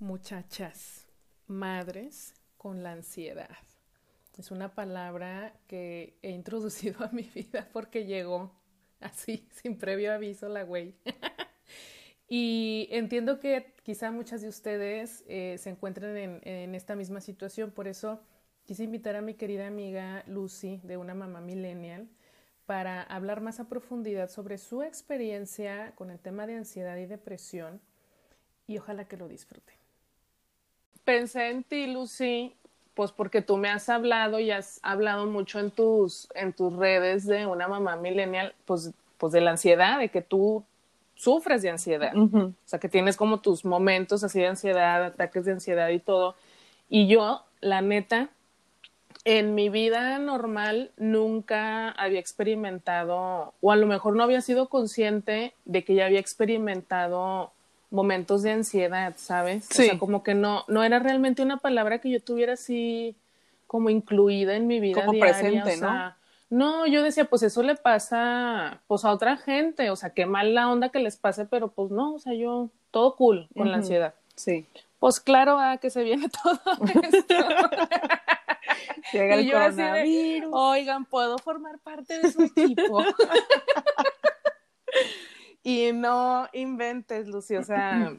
muchachas, madres con la ansiedad. Es una palabra que he introducido a mi vida porque llegó así, sin previo aviso, la güey. y entiendo que quizá muchas de ustedes eh, se encuentren en, en esta misma situación, por eso quise invitar a mi querida amiga Lucy de una mamá millennial para hablar más a profundidad sobre su experiencia con el tema de ansiedad y depresión y ojalá que lo disfruten. Pensé en ti, Lucy, pues porque tú me has hablado y has hablado mucho en tus, en tus redes de una mamá millennial, pues, pues de la ansiedad, de que tú sufres de ansiedad. O sea, que tienes como tus momentos así de ansiedad, ataques de ansiedad y todo. Y yo, la neta, en mi vida normal nunca había experimentado, o a lo mejor no había sido consciente de que ya había experimentado momentos de ansiedad, ¿sabes? Sí. O sea, como que no, no era realmente una palabra que yo tuviera así como incluida en mi vida Como diaria. presente, o sea, ¿no? yo decía, pues eso le pasa pues a otra gente, o sea, qué mal la onda que les pase, pero pues no, o sea, yo todo cool con la ansiedad. Sí. Pues claro, ah, que se viene todo esto. Llega el Y yo así de, coronavirus. Oigan, ¿puedo formar parte de su equipo? y no inventes, Lucy, o sea,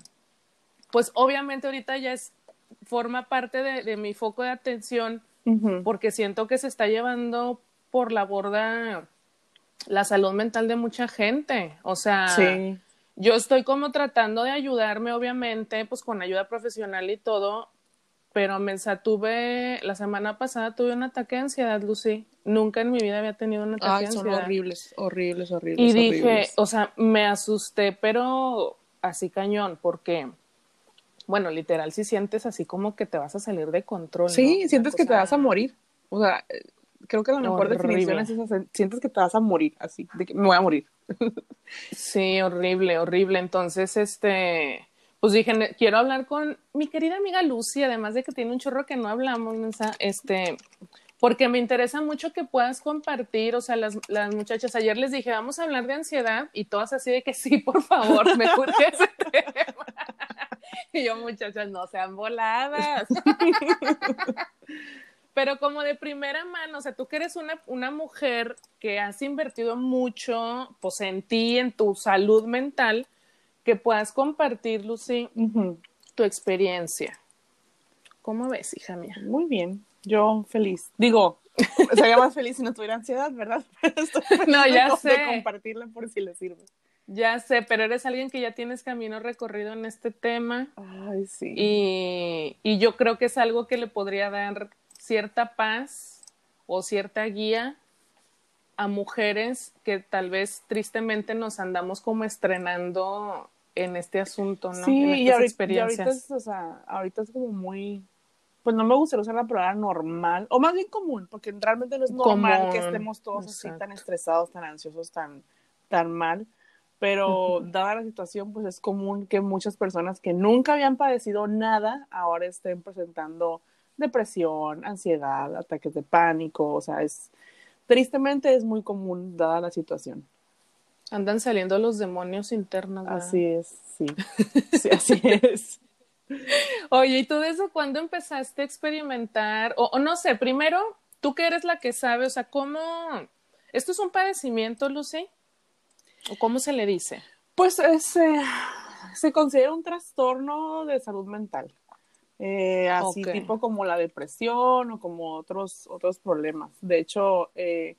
pues obviamente ahorita ya es, forma parte de, de mi foco de atención porque siento que se está llevando por la borda la salud mental de mucha gente, o sea, Sí. yo estoy como tratando de ayudarme, obviamente, pues con ayuda profesional y todo, pero me tuve, la semana pasada tuve un ataque de ansiedad, Lucy. Nunca en mi vida había tenido un ataque Ay, de son ansiedad. horribles, horribles, horribles. Y dije, horribles. o sea, me asusté, pero así cañón, porque, bueno, literal, si sientes así como que te vas a salir de control. Sí, Una sientes que te vas a morir. O sea, creo que la mejor definición Horrible. es esa, sientes que te vas a morir, así, de que me voy a morir. Sí, horrible, horrible. Entonces, este, pues dije, quiero hablar con mi querida amiga Lucy, además de que tiene un chorro que no hablamos, este, porque me interesa mucho que puedas compartir, o sea, las, las muchachas, ayer les dije, vamos a hablar de ansiedad, y todas así de que sí, por favor, me urge ese tema. Y yo, muchachas, no sean voladas. Pero como de primera mano, o sea, tú que eres una, una mujer que has invertido mucho, pues en ti, en tu salud mental, que puedas compartir, Lucy, tu experiencia. ¿Cómo ves, hija mía? Muy bien, yo feliz. Digo, sería más feliz si no tuviera ansiedad, ¿verdad? Pero estoy feliz No, ya co- de sé. compartirla por si le sirve. Ya sé, pero eres alguien que ya tienes camino recorrido en este tema Ay, sí. y, y yo creo que es algo que le podría dar cierta paz o cierta guía a mujeres que tal vez tristemente nos andamos como estrenando en este asunto, ¿no? Sí, en y ahorita, y experiencias. ahorita es, o sea, ahorita es como muy, pues no me gustaría usar la palabra normal, o más bien común, porque realmente no es normal Común, que estemos todos así tan estresados, tan ansiosos, tan, tan mal, pero dada la situación, pues es común que muchas personas que nunca habían padecido nada ahora estén presentando depresión, ansiedad, ataques de pánico, o sea, es, tristemente es muy común dada la situación. Andan saliendo los demonios internos. ¿verdad? Así es, sí, sí así es. Oye, ¿y tú desde cuándo empezaste a experimentar? O, o no sé, primero, tú que eres la que sabe, o sea, ¿cómo? ¿Esto es un padecimiento, Lucy? ¿O cómo se le dice? Pues es, eh, se considera un trastorno de salud mental. Eh, así tipo como la depresión o como otros, otros problemas. De hecho, eh,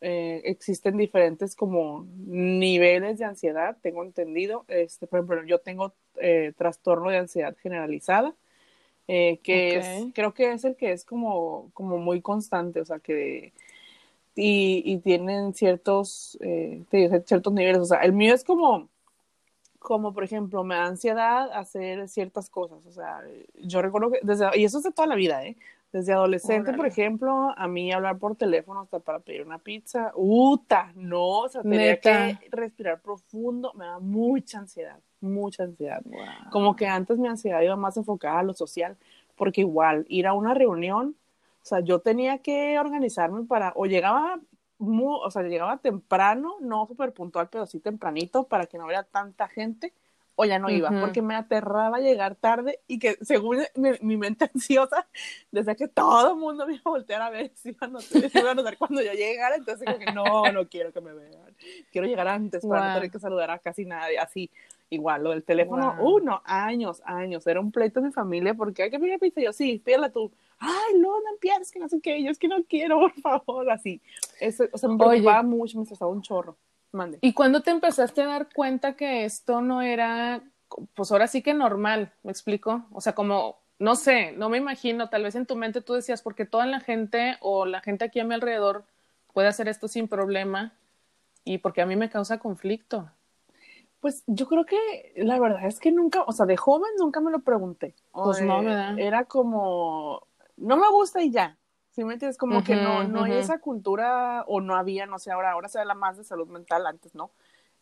eh, existen diferentes como niveles de ansiedad, tengo entendido. Este, por ejemplo, yo tengo eh, trastorno de ansiedad generalizada, eh, que es, creo que es el que es como, como muy constante, o sea, que y, y tienen ciertos, eh, ciertos niveles. O sea, el mío es como, como por ejemplo, me da ansiedad hacer ciertas cosas. O sea, yo recuerdo que desde, y eso es de toda la vida, ¿eh? Desde adolescente, por ejemplo, a mí hablar por teléfono hasta para pedir una pizza, ¡uta! No, o sea, tenía Neta. que respirar profundo, me da mucha ansiedad, mucha ansiedad. Como que antes mi ansiedad iba más enfocada a lo social, porque igual ir a una reunión, o sea, yo tenía que organizarme para, o llegaba, mu- o sea, llegaba temprano, no súper puntual, pero sí tempranito, para que no hubiera tanta gente o ya no iba, porque me aterraba llegar tarde y que según mi, mi mente ansiosa, decía que todo el mundo me iba a voltear a ver si iban a, si iban a notar cuando yo llegara, entonces como que no, no quiero que me vean, quiero llegar antes para no tener que saludar a casi nadie, así, igual, lo del teléfono, Guau. uh, no, años, años, era un pleito en mi familia porque hay que pedir pizza, yo, sí, pídela tú, ay, no, no empieces, que no sé qué, yo es que no quiero, por favor, así, Eso, o sea, me Oye. preocupaba mucho, me estresaba un chorro, mande. ¿Y cuándo te empezaste a dar cuenta que esto no era, pues ahora sí que normal, me explico? O sea, como, no sé, no me imagino, tal vez en tu mente tú decías, porque toda la gente o la gente aquí a mi alrededor puede hacer esto sin problema y porque a mí me causa conflicto. Pues yo creo que la verdad es que nunca, o sea, de joven nunca me lo pregunté. Pues no, eh, ¿verdad? Era como, no me gusta y ya. ¿Sí me entiendes? Como que no, no hay esa cultura, o no había, no sé, ahora, ahora se habla más de salud mental, antes no.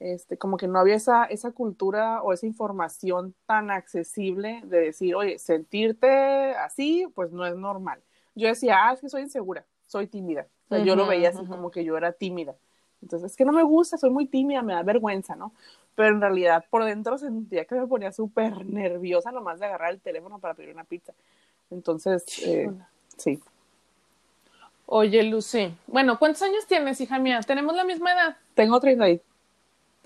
Este, como que no había esa, esa cultura o esa información tan accesible de decir, oye, sentirte así, pues no es normal. Yo decía, ah, es que soy insegura, soy tímida. O sea, yo lo veía así como que yo era tímida. Entonces, es que no me gusta, soy muy tímida, me da vergüenza, ¿no? Pero en realidad por dentro sentía que me ponía súper nerviosa nomás de agarrar el teléfono para pedir una pizza. Entonces, eh, sí. Oye, Lucy, bueno, ¿cuántos años tienes, hija mía? ¿Tenemos la misma edad? Tengo 30 y,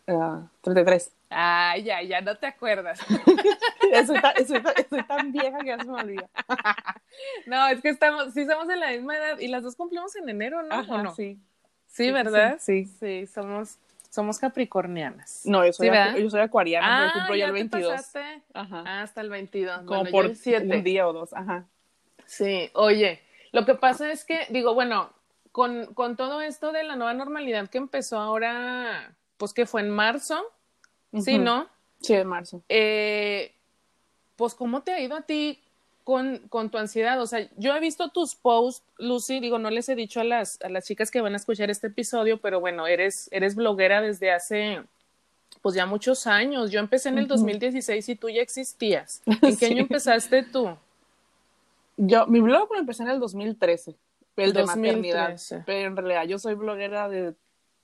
ah, 33. Ay, ya, ya no te acuerdas. Estoy tan, estoy tan- estoy tan vieja que ya se me olvida. No, es que estamos, sí somos de la misma edad y las dos cumplimos en enero, ¿no? Ajá, ¿O no? sí. Sí, ¿verdad? Sí. Sí, somos, somos capricornianas. No, yo soy, yo soy acuariana, pero Ah, cumplo ya el te 22. pasaste. Ajá. Ah, hasta el 22. Como bueno, por 7. un día o dos. Ajá. Sí, oye, lo que pasa es que, digo, bueno, con, con todo esto de la nueva normalidad que empezó ahora, pues que fue en marzo, sí. ¿no? Sí, de marzo. Eh, pues, ¿cómo te ha ido a ti con, con tu ansiedad? O sea, yo he visto tus posts, Lucy, digo, no les he dicho a las, a las chicas que van a escuchar este episodio, pero bueno, eres, eres bloguera desde hace, pues ya muchos años. Yo empecé en el Ujú. 2016 y tú ya existías. ¿En qué Sí. año empezaste tú? Yo, mi blog lo empecé en el 2013, el de maternidad. 2013. Pero en realidad yo soy bloguera de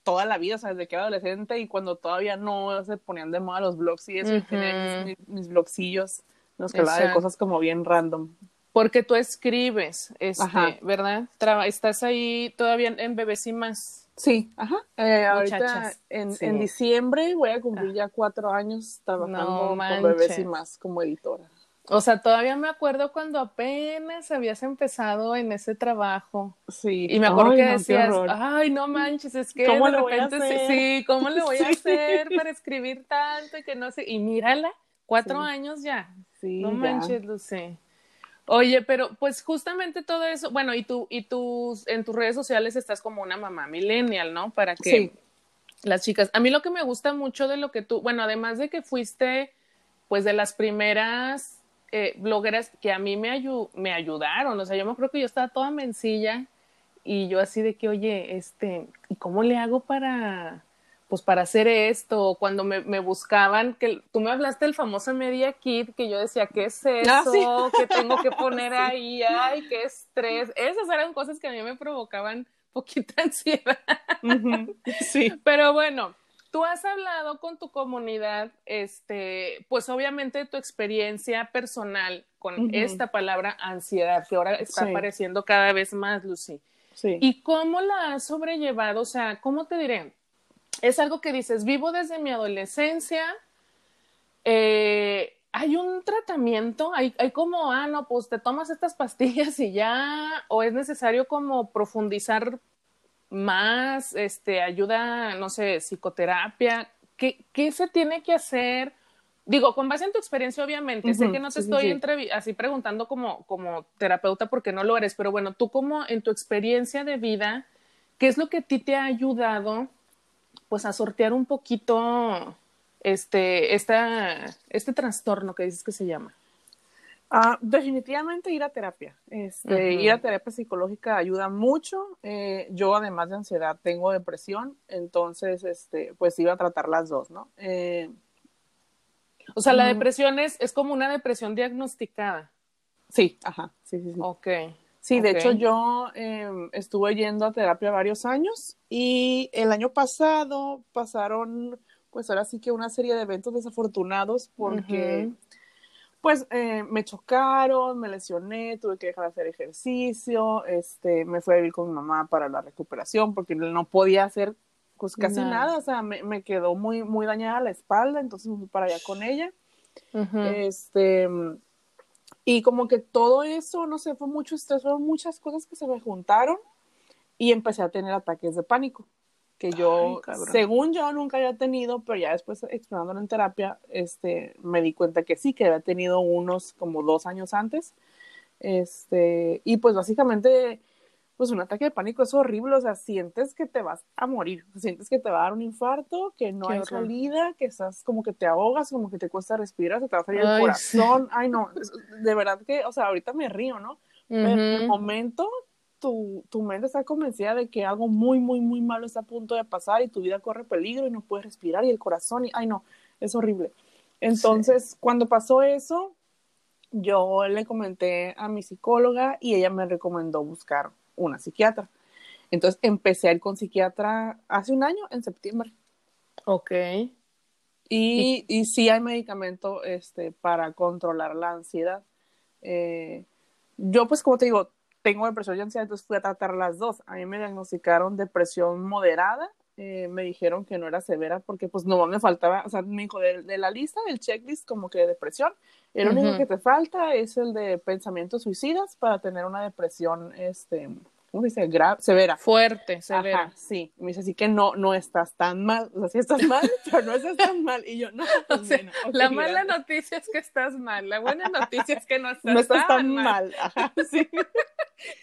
toda la vida, o sea, desde que era adolescente y cuando todavía no se ponían de moda los blogs y eso, y tenía mis, mis, blogcillos, los que hablaba de cosas como bien random. Porque tú escribes, este, Ajá. ¿verdad? Estás ahí todavía en Bebés y más. Sí, ajá. Eh, ahorita en, sí. en diciembre voy a cumplir ya cuatro años trabajando No con bebés y más como editora. O sea, todavía me acuerdo cuando apenas habías empezado en ese trabajo. Sí. Y me acuerdo Ay, que decías, ay, no manches, es que ¿Cómo de repente sí- ¿cómo le voy a hacer para escribir tanto y que no sé? Y mírala, cuatro Sí. años ya. Sí, No ya. manches, Lucy. Oye, pero pues justamente todo eso, bueno, y tú, y tus, en tus redes sociales estás como una mamá millennial, ¿no? Para que Sí. las chicas. A mí lo que me gusta mucho de lo que tú, bueno, además de que fuiste, pues, de las primeras eh, blogueras que a mí me, ayu- me ayudaron, o sea, yo me creo que yo estaba toda mencilla y yo así de que, oye, este, ¿y cómo le hago para, pues, para hacer esto? Cuando me, me buscaban, que tú me hablaste del famoso Media Kit, que yo decía, ¿qué es eso? Ah, sí. ¿Qué tengo que poner ahí? Ay, qué estrés. Esas eran cosas que a mí me provocaban poquita ansiedad. Sí. Pero bueno, tú has hablado con tu comunidad, este, pues obviamente de tu experiencia personal con esta palabra ansiedad, que ahora está Sí. apareciendo cada vez más, Lucy. Sí. ¿Y cómo la has sobrellevado? O sea, ¿cómo te diré? Es algo que dices, vivo desde mi adolescencia, eh, hay un tratamiento, hay, hay como, ah, no, pues te tomas estas pastillas y ya, o es necesario como profundizar más, este, ayuda, no sé, psicoterapia, ¿qué, qué se tiene que hacer? Digo, con base en tu experiencia, obviamente, sé que no te sí, estoy sí. así preguntando como, como terapeuta porque no lo eres, pero bueno, tú como en tu experiencia de vida, ¿qué es lo que a ti te ha ayudado, pues, a sortear un poquito este, esta, este trastorno que dices que se llama? Ah, definitivamente ir a terapia. Este. Ir a terapia psicológica ayuda mucho. Eh, yo, además de ansiedad, tengo depresión, entonces, este, pues iba a tratar las dos, ¿no? Eh, O sea, la depresión es, es como una depresión diagnosticada. sí, ajá, sí, sí, sí. Ok. Sí, de hecho yo eh, estuve yendo a terapia varios años y el año pasado pasaron pues ahora sí que una serie de eventos desafortunados porque pues eh, me chocaron, me lesioné, tuve que dejar de hacer ejercicio, este, me fui a vivir con mi mamá para la recuperación porque no podía hacer pues casi nada, o sea, me, me, quedó muy, muy dañada la espalda, entonces me fui para allá con ella. Este, y como que todo eso, no sé, fue mucho estrés, fueron muchas cosas que se me juntaron y empecé a tener ataques de pánico que yo, según yo, nunca había tenido, pero ya después explorándolo en terapia, este, me di cuenta que sí, que había tenido unos como dos años antes. Este, y pues básicamente, pues un ataque de pánico es horrible, o sea, sientes que te vas a morir, sientes que te va a dar un infarto, que no hay salida, que estás como que te ahogas, como que te cuesta respirar, se te va a salir el corazón. Ay, no, de verdad que, o sea, ahorita me río, ¿no? Pero en el momento tu, tu, mente está convencida de que algo muy, muy, muy malo está a punto de pasar y tu vida corre peligro y no puedes respirar y el corazón, y, ay no, es horrible. Entonces, cuando pasó eso, yo le comenté a mi psicóloga y ella me recomendó buscar una psiquiatra. Entonces, empecé a ir con psiquiatra hace un año, en septiembre. Ok. Y, y sí hay medicamento este, para controlar la ansiedad. Eh, yo, pues, como te digo, tengo depresión y ansiedad, entonces fui a tratar las dos. A mí me diagnosticaron depresión moderada, eh, me dijeron que no era severa porque pues no me faltaba, o sea, me dijo de, la lista, del checklist como que de depresión, el único que te falta es el de pensamientos suicidas para tener una depresión, este, ¿cómo dice? Grave, severa. Fuerte, severa. Ajá, sí. Me dice así que no, no estás tan mal. O sea, sí estás mal, pero no estás tan mal. Y yo, no. Pues la mala noticia es que estás mal. La buena noticia es que no estás, no estás tan, mal. Ajá, sí.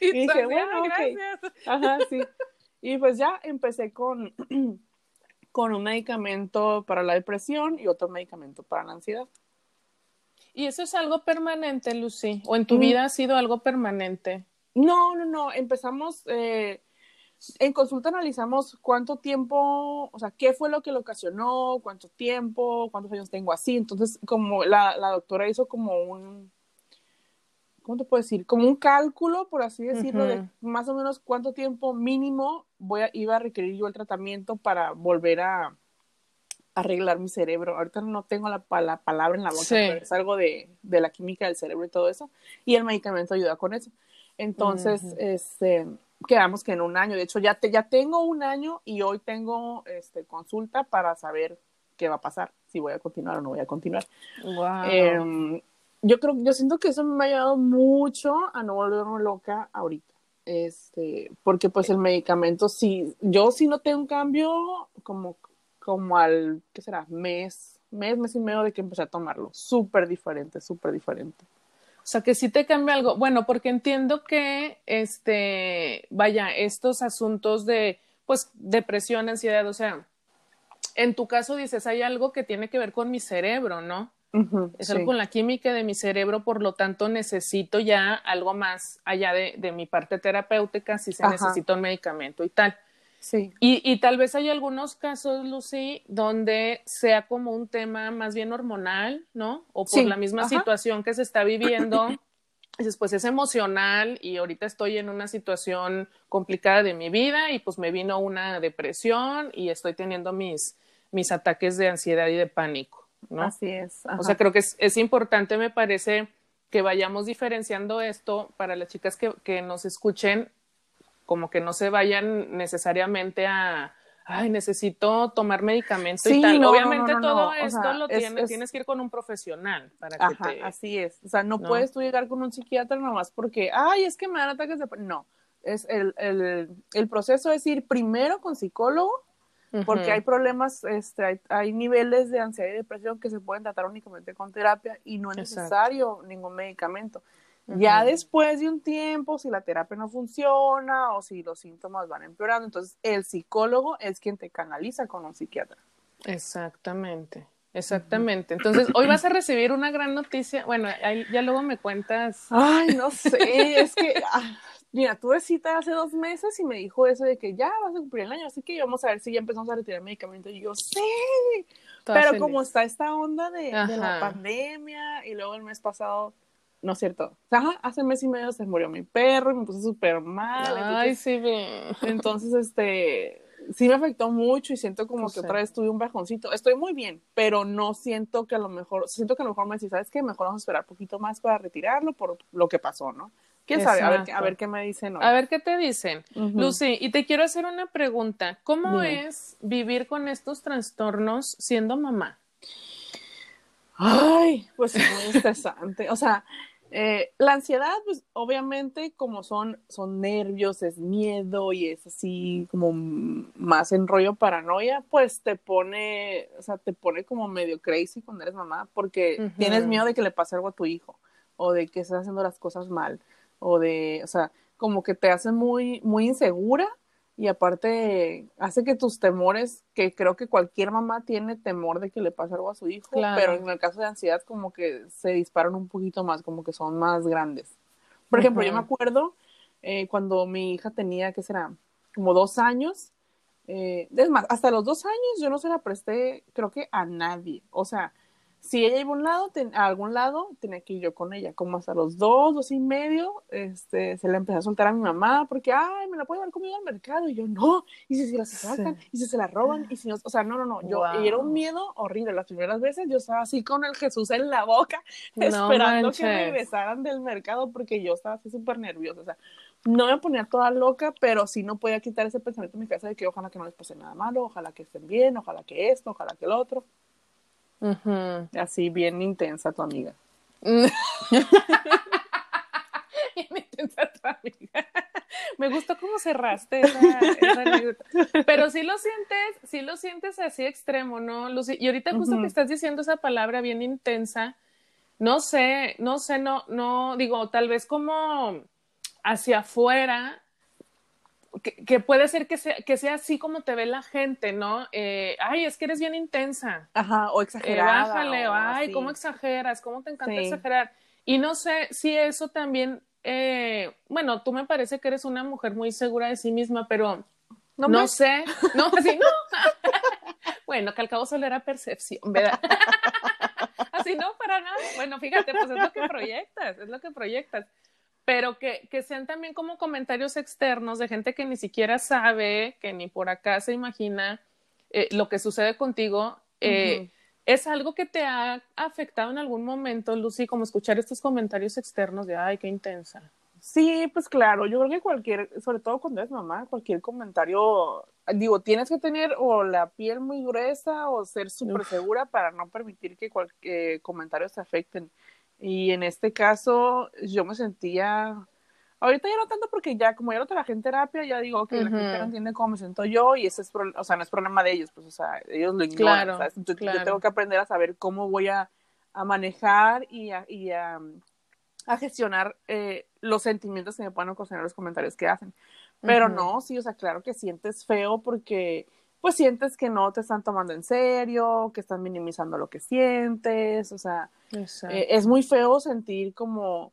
y, dije, bueno, gracias. Ajá, sí. Y pues ya empecé con, con un medicamento para la depresión y otro medicamento para la ansiedad. ¿Y eso es algo permanente, Lucy? ¿O en tu mm. vida ha sido algo permanente? No, no, no. Empezamos, eh, en consulta analizamos cuánto tiempo, o sea, qué fue lo que lo ocasionó, cuánto tiempo, cuántos años tengo así. Entonces, como la, la doctora hizo como un, ¿cómo te puedo decir? Como un cálculo, por así decirlo, de más o menos cuánto tiempo mínimo voy a, iba a requerir yo el tratamiento para volver a arreglar mi cerebro. Ahorita no tengo la, la palabra en la boca, pero es algo de, de la química del cerebro y todo eso. Y el medicamento ayuda con eso. Entonces, este, quedamos que en un año, de hecho ya, te, ya tengo un año y hoy tengo este, consulta para saber qué va a pasar, si voy a continuar o no voy a continuar. Em, yo creo, yo siento que eso me ha ayudado mucho a no volverme loca ahorita. Este, porque pues el medicamento, si yo si no tengo un cambio, como, como al, ¿qué será? Mes, mes, mes y medio de que empecé a tomarlo. Súper diferente, súper diferente. O sea, que sí te cambia algo. Bueno, porque entiendo que, este, vaya, estos asuntos de, pues, depresión, ansiedad, o sea, en tu caso dices, hay algo que tiene que ver con mi cerebro, ¿no? es algo con la química de mi cerebro, por lo tanto necesito ya algo más allá de, de mi parte terapéutica, si se necesita un medicamento y tal. Sí. Y, y, tal vez hay algunos casos, Lucy, donde sea como un tema más bien hormonal, ¿no? O por la misma situación que se está viviendo. Dices, pues es emocional y ahorita estoy en una situación complicada de mi vida y pues me vino una depresión y estoy teniendo mis, mis ataques de ansiedad y de pánico, ¿no? Así es. O sea, creo que es, es importante, me parece, que vayamos diferenciando esto para las chicas que, que nos escuchen como que no se vayan necesariamente a, ay, necesito tomar medicamento y tal. Obviamente todo esto lo tienes, tienes que ir con un profesional para que te... así es. O sea, no, puedes tú llegar con un psiquiatra nomás porque, ay, es que me dan ataques de... No, es el, el, el proceso es ir primero con psicólogo porque hay problemas, este, hay, hay, niveles de ansiedad y depresión que se pueden tratar únicamente con terapia y no es necesario ningún medicamento. Ya después de un tiempo, si la terapia no funciona o si los síntomas van empeorando, entonces el psicólogo es quien te canaliza con un psiquiatra. Exactamente, exactamente. Entonces, hoy vas a recibir una gran noticia. Bueno, ya luego me cuentas. Ay, no sé, es que, ah, mira, tuve cita hace dos meses y me dijo eso de que ya vas a cumplir el año, así que vamos a ver si ya empezamos a retirar medicamentos. Y yo, sí, pero como está esta onda de, de la pandemia y luego el mes pasado no es cierto. hace mes y medio se murió mi perro y me puse súper mal. Ay, sí, Entonces, este, sí me afectó mucho y siento como que otra vez tuve un bajoncito. Estoy muy bien, pero no siento que a lo mejor, siento que a lo mejor me decís, ¿sabes qué? Mejor vamos a esperar un poquito más para retirarlo por lo que pasó, ¿no? ¿Quién sabe? A ver, qué- a ver qué me dicen hoy. A ver qué te dicen. Lucy, y te quiero hacer una pregunta. ¿Cómo Dime. es vivir con estos trastornos siendo mamá? Ay, pues es muy estresante. O sea, eh, la ansiedad, pues obviamente como son, son nervios, es miedo y es así como más en rollo paranoia, pues te pone, o sea, te pone como medio crazy cuando eres mamá porque tienes miedo de que le pase algo a tu hijo o de que estés haciendo las cosas mal o de, o sea, como que te hace muy, muy insegura y aparte hace que tus temores, que creo que cualquier mamá tiene temor de que le pase algo a su hijo, Claro. pero en el caso de ansiedad como que se disparan un poquito más, como que son más grandes. Por ejemplo, yo me acuerdo eh, cuando mi hija tenía, ¿qué será? Como dos años. eh, es más, hasta los dos años yo no se la presté, creo que a nadie. O sea, si ella iba a un lado, ten- a algún lado, tenía que ir yo con ella. Como hasta los dos, dos y medio, este, se la empecé a soltar a mi mamá porque, ay, me la puedo llevar conmigo al mercado. Y yo, no, y si se la sacan, y si se la roban, y si no, o sea, no, no, no. Yo, y era un miedo horrible. Las primeras veces yo estaba así con el Jesús en la boca, No esperando que manches. regresaran del mercado porque yo estaba así súper nerviosa. O sea, no me ponía toda loca, pero sí no podía quitar ese pensamiento en mi cabeza de que ojalá que no les pase nada malo, ojalá que estén bien, ojalá que esto, ojalá que lo otro. Así bien intensa tu amiga. Bien intensa tu amiga. Me gustó cómo cerraste esa, esa. Pero sí lo sientes, sí lo sientes así extremo, ¿no, Lucy? Y ahorita justo que estás diciendo esa palabra bien intensa, no sé, no sé, no, no, digo, tal vez como hacia afuera, que, que puede ser que sea, que sea así como te ve la gente, ¿no? Eh, ay, es que eres bien intensa. Ajá, o Eh, exagerada. bájale, o ay, así. cómo exageras, cómo te encanta Sí. exagerar. Y no sé si eso también, eh, bueno, tú me parece que eres una mujer muy segura de sí misma, pero No, no, me- sé, no, así no. bueno, que al cabo solo era percepción, ¿verdad? así no, para nada. Bueno, fíjate, pues es lo que proyectas, es lo que proyectas. Pero que, que sean también como comentarios externos de gente que ni siquiera sabe, que ni por acá se imagina eh, lo que sucede contigo. eh. ¿Es algo que te ha afectado en algún momento, Lucy, como escuchar estos comentarios externos de, ay, qué intensa? Sí, pues claro, yo creo que cualquier, sobre todo cuando eres mamá, cualquier comentario, digo, tienes que tener o la piel muy gruesa o ser súper segura para no permitir que cualquier comentarios te afecten. Y en este caso, yo me sentía, ahorita ya no tanto porque ya, como ya lo trabajé en terapia, ya digo que la gente no entiende cómo me siento yo y ese es, pro- o sea, no es problema de ellos, pues, o sea, ellos lo ignoran, Claro, ¿sabes? Entonces, claro. yo tengo que aprender a saber cómo voy a, a manejar y a, y a, a gestionar eh, los sentimientos que me puedan ocasionar los comentarios que hacen. Pero no, sí, o sea, claro que sientes feo porque pues sientes que no te están tomando en serio, que están minimizando lo que sientes, o sea, eh, es muy feo sentir como,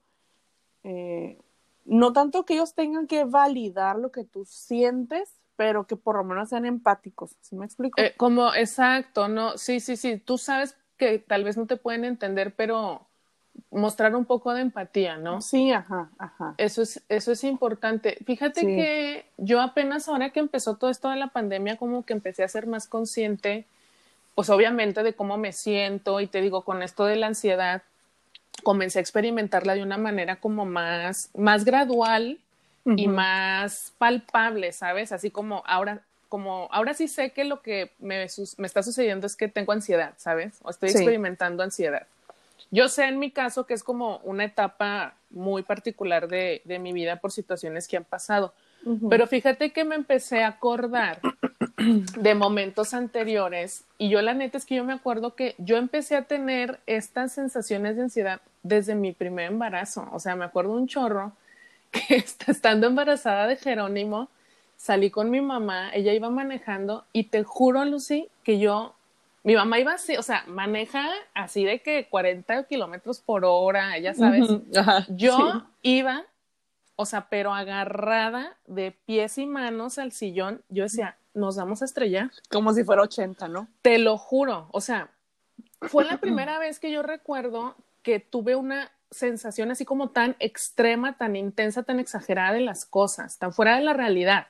eh, no tanto que ellos tengan que validar lo que tú sientes, pero que por lo menos sean empáticos, ¿sí me explico? Eh, como, exacto, no, sí, sí, sí, tú sabes que tal vez no te pueden entender, pero mostrar un poco de empatía, ¿no? Sí, ajá, ajá. Eso es, eso es importante. Fíjate Sí. que yo apenas ahora que empezó todo esto de la pandemia, como que empecé a ser más consciente, pues obviamente de cómo me siento y te digo, con esto de la ansiedad, comencé a experimentarla de una manera como más, más gradual y más palpable, ¿sabes? Así como ahora, como ahora sí sé que lo que me, me está sucediendo es que tengo ansiedad, ¿sabes? O estoy Sí. experimentando ansiedad. Yo sé en mi caso que es como una etapa muy particular de, de mi vida por situaciones que han pasado. Pero fíjate que me empecé a acordar de momentos anteriores y yo la neta es que yo me acuerdo que yo empecé a tener estas sensaciones de ansiedad desde mi primer embarazo. O sea, me acuerdo un chorro que est- estando embarazada de Jerónimo, salí con mi mamá, ella iba manejando y te juro, Lucy, que yo, mi mamá iba así, o sea, maneja así de que 40 kilómetros por hora, ya sabes. Ajá, Yo sí. iba, o sea, pero agarrada de pies y manos al sillón, yo decía, nos vamos a estrellar. Como si fuera 80, ¿no? Te lo juro, o sea, fue la primera vez que yo recuerdo que tuve una sensación así como tan extrema, tan intensa, tan exagerada de las cosas, tan fuera de la realidad.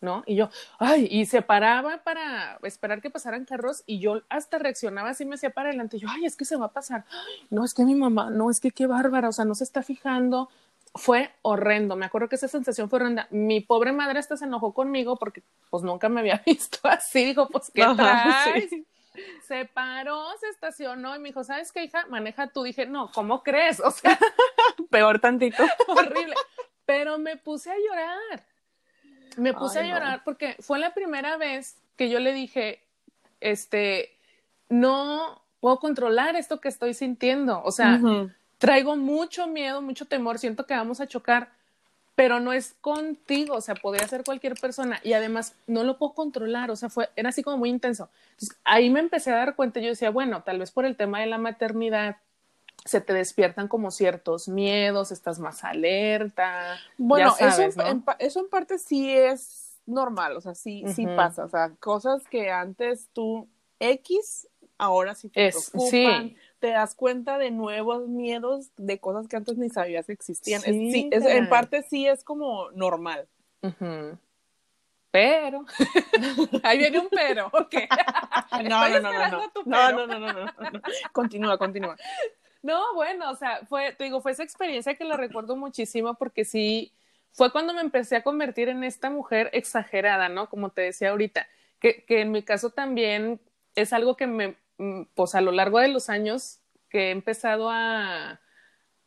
¿No? Y yo, ay, y se paraba para esperar que pasaran carros y yo hasta reaccionaba así, me hacía para adelante. Yo, ay, es que se va a pasar. no, es que mi mamá, no, es que qué bárbara, o sea, no se está fijando. Fue horrendo. Me acuerdo que esa sensación fue horrenda. Mi pobre madre hasta se enojó conmigo porque pues nunca me había visto así. Dijo, pues, ¿qué traes? Se paró, se estacionó y me dijo, ¿sabes qué, hija? Maneja tú. Dije, no, ¿cómo crees? O sea, peor tantito. horrible. Pero me puse a llorar me puse a llorar porque fue la primera vez que yo le dije, este, no puedo controlar esto que estoy sintiendo. O sea, traigo mucho miedo, mucho temor, siento que vamos a chocar, pero no es contigo, o sea, podría ser cualquier persona y además no lo puedo controlar, o sea, fue, era así como muy intenso. Entonces, ahí me empecé a dar cuenta, yo decía, bueno, tal vez por el tema de la maternidad, se te despiertan como ciertos miedos, estás más alerta. Bueno, eso, en, parte sí es normal, o sea, sí, sí pasa, o sea, cosas que antes tú X, ahora sí te es, preocupan. Te das cuenta de nuevos miedos, de cosas que antes ni sabías que existían. Sí, en parte sí es como normal. Pero ahí viene un pero ok no no no no no. no no no no no continúa continúa no, bueno, o sea, fue, te digo, fue esa experiencia que la recuerdo muchísimo porque sí, fue cuando me empecé a convertir en esta mujer exagerada, ¿no? Como te decía ahorita, que, que en mi caso también es algo que me, mm, pues a lo largo de los años que he empezado a,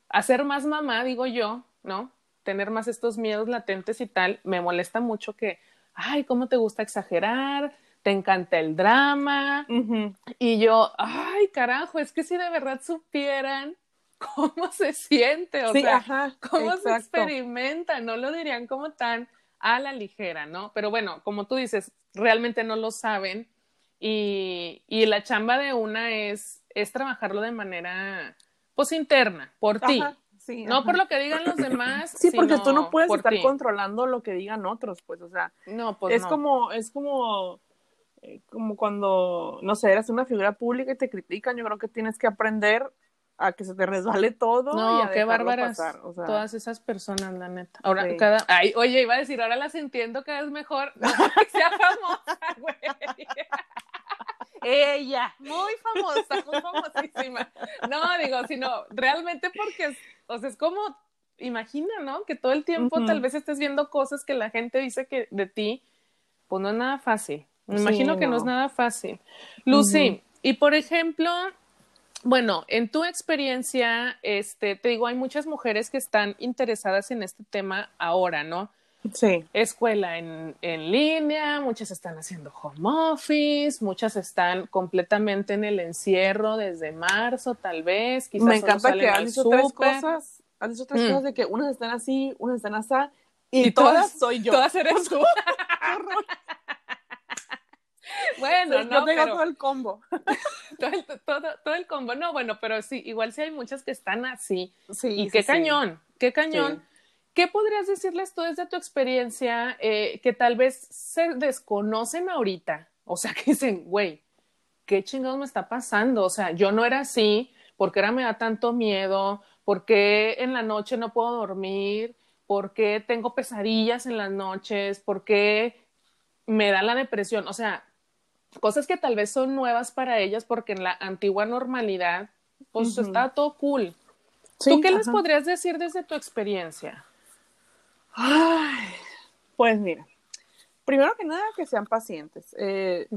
a ser más mamá, digo yo, ¿no? Tener más estos miedos latentes y tal, me molesta mucho que, ay, ¿cómo te gusta exagerar? Te encanta el drama. Y yo, ay, carajo, es que si de verdad supieran cómo se siente, o sea, cómo se experimenta, no lo dirían como tan a la ligera, ¿no? Pero bueno, como tú dices, realmente no lo saben y, y la chamba de una es, es trabajarlo de manera, pues, interna, por ti. Sí, no por lo que digan los demás. Sí, porque tú no puedes estar controlando lo que digan otros, pues, o sea, no, pues es como, es como eh, como cuando, no sé, eres una figura pública y te critican, yo creo que tienes que aprender a que se te resbale todo. No, qué bárbaras. Todas esas personas, la neta. Ahora, cada. Ay, oye, iba a decir, ahora las entiendo cada vez mejor. No, que sea famosa, güey. Ella, muy famosa, muy famosísima. No, digo, sino realmente porque, o sea, es como, imagina, ¿no? Que todo el tiempo tal vez estés viendo cosas que la gente dice que de ti, pues no es nada fácil. Me imagino que no. es nada fácil. Lucy, y por ejemplo, bueno, en tu experiencia, este, te digo, hay muchas mujeres que están interesadas en este tema ahora, ¿no? Sí. Escuela en, en línea, muchas están haciendo home office, muchas están completamente en el encierro desde marzo, tal vez. Quizás Me encanta que han dicho tres cosas, han dicho tres mm. cosas de que unas están así, unas están así, y, todas, soy yo. Todas eres tú. Bueno, no, tengo todo el combo. todo, el, combo. No, bueno, pero sí, igual sí hay muchas que están así. Sí. Y qué cañón, qué cañón. ¿Qué podrías decirles tú desde tu experiencia eh, que tal vez se desconocen ahorita? O sea, que dicen, güey, ¿qué chingados me está pasando? O sea, yo no era así, porque ahora me da tanto miedo? ¿Por qué en la noche no puedo dormir? ¿Por qué tengo pesadillas en las noches? ¿Por qué me da la depresión? O sea, cosas que tal vez son nuevas para ellas porque en la antigua normalidad, pues está todo cool. ¿Tú qué les podrías decir desde tu experiencia? pues mira, primero que nada que sean pacientes. Eh,